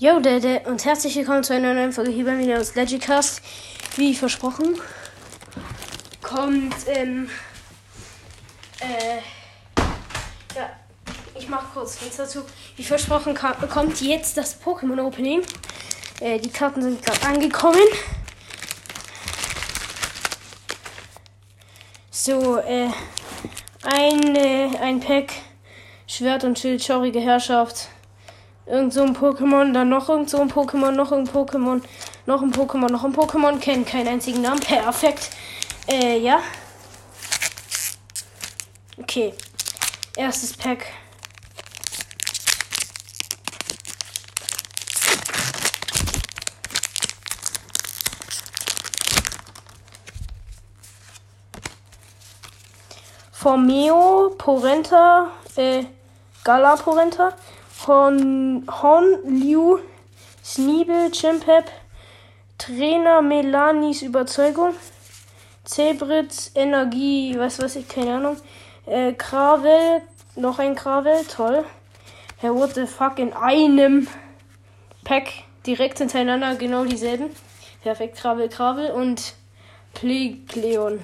Yo, Dede, und herzlich willkommen zu einer neuen Folge hier bei mir aus Legicast. Wie versprochen, kommt, ähm, äh, ja, ich mach kurz nichts dazu. Wie versprochen, kommt jetzt das Pokémon Opening. Äh, die Karten sind gerade angekommen. So, äh, ein, äh, ein Pack Schwert und Schild, schaurige Herrschaft irgend so ein Pokémon, dann noch irgend so ein Pokémon, noch ein Pokémon, noch ein Pokémon, noch ein Pokémon, kennt keinen einzigen Namen. Perfekt. Äh, ja. Okay. Erstes Pack. Formeo, Porenta, äh, Gala Porenta, Hon, Hon Liu, Sneebel, Chimpep, Trainer Melanis Überzeugung, Zebritz, Energie, was weiß ich, keine Ahnung, äh, Kravel, noch ein Kravel, toll. Herr, what the fuck, in einem Pack direkt hintereinander genau dieselben. Perfekt, Kravel, Kravel und Plegleon.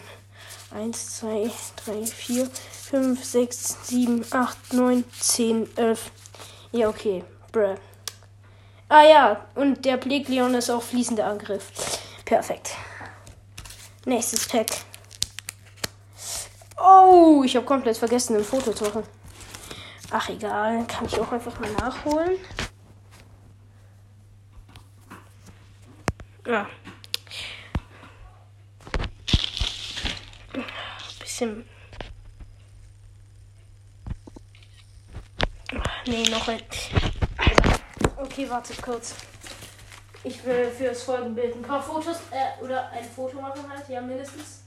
1, 2, 3, 4, 5, 6, 7, 8, 9, 10, 11. Ja, okay. Bruh. Ah ja, und der Plegleon ist auch fließender Angriff. Perfekt. Nächstes Pack. Oh, ich habe komplett vergessen, ein Foto zu machen. Ach egal, kann ich auch einfach mal nachholen. Ja. Bisschen Nee, noch ein. Okay, wartet kurz. Ich will für das Folgenbild ein paar Fotos äh, oder ein Foto machen halt, ja mindestens.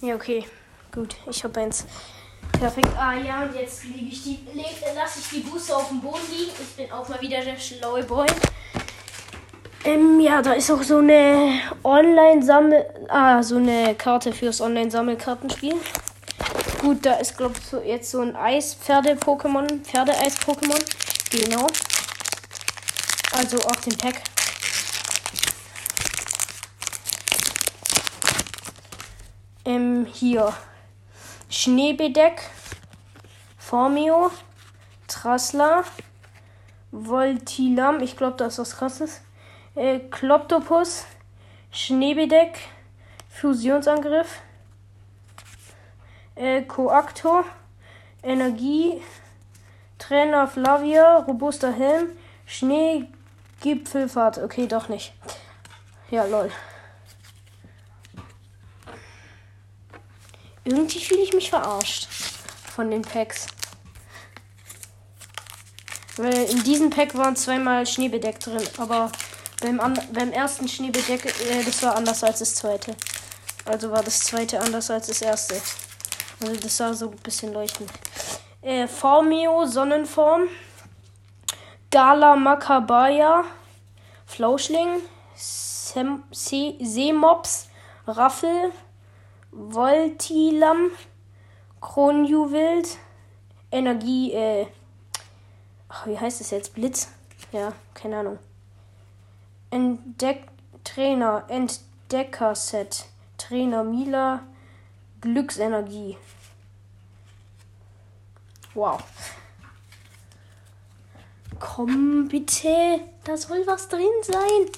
Ja, okay. Gut, ich habe eins. Perfekt. Ah ja, und jetzt lege ich die, lasse ich die Booster auf dem Boden liegen. Ich bin auch mal wieder der schlaue Boy. Ähm, ja, da ist auch so eine Online-Sammel... Ah, so eine Karte fürs Online-Sammelkartenspiel. Gut, da ist, glaube ich, so, jetzt so ein Eis-Pferde-Pokémon. Pferdeeis-Pokémon. Genau. Also auf dem Pack. Ähm, hier. Schneebedeck. Formio. Trassler. Voltilam. Ich glaube, das ist was krasses äh, Kloptopus, Schneebedeck, Fusionsangriff, äh, Coacto, Energie, Trainer Flavia, robuster Helm, Schneegipfelfahrt. Okay, doch nicht. Ja, lol. Irgendwie fühle ich mich verarscht von den Packs. Weil in diesem Pack waren zweimal Schneebedeck drin, aber beim, beim ersten Schneebedeck, äh, das war anders als das zweite. Also war das zweite anders als das erste. Also das sah so ein bisschen leuchtend. Äh, Formio, Sonnenform. Gala Makabaya. Flauschling. Sem Se Seemops. Raffel. Voltilam. Kronjuwild. Energie, äh. Ach, wie heißt es jetzt? Blitz? Ja, keine Ahnung. Entdeck Trainer, Entdecker-Set. Trainer Mila, Glücksenergie. Wow. Komm bitte, da soll was drin sein.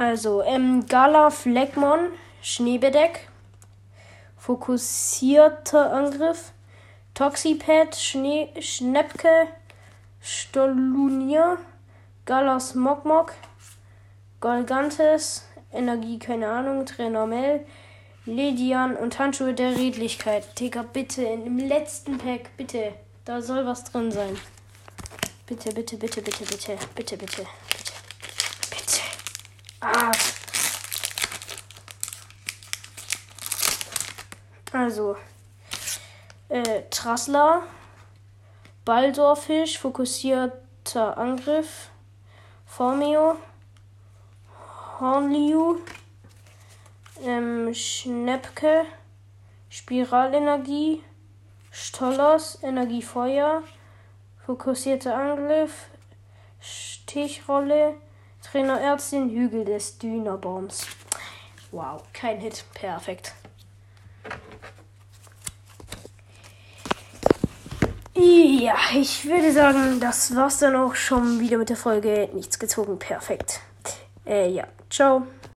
Also, ähm, Gala Fleckmon, Schneebedeck, fokussierter Angriff, Toxipad, Schnee, Schnepke, Stolunier, Galas Mokmok, Golgantes, Energie, keine Ahnung, Trainer Mel, Ledian und Handschuhe der Redlichkeit. Digga, bitte, im letzten Pack, bitte. Da soll was drin sein. Bitte, bitte, bitte, bitte, bitte, bitte, bitte. Ah. Also, äh, Trassler, Baldorfisch, fokussierter Angriff, Formio, Hornliu, ähm, Schnepke, Spiralenergie, Stollos, Energiefeuer, fokussierter Angriff, Stichrolle, Trainer Ärztin, Hügel des Dünerbaums. Wow, kein Hit. Perfekt. Ja, ich würde sagen, das war's dann auch schon wieder mit der Folge. Nichts gezogen. Perfekt. Äh, ja. Ciao.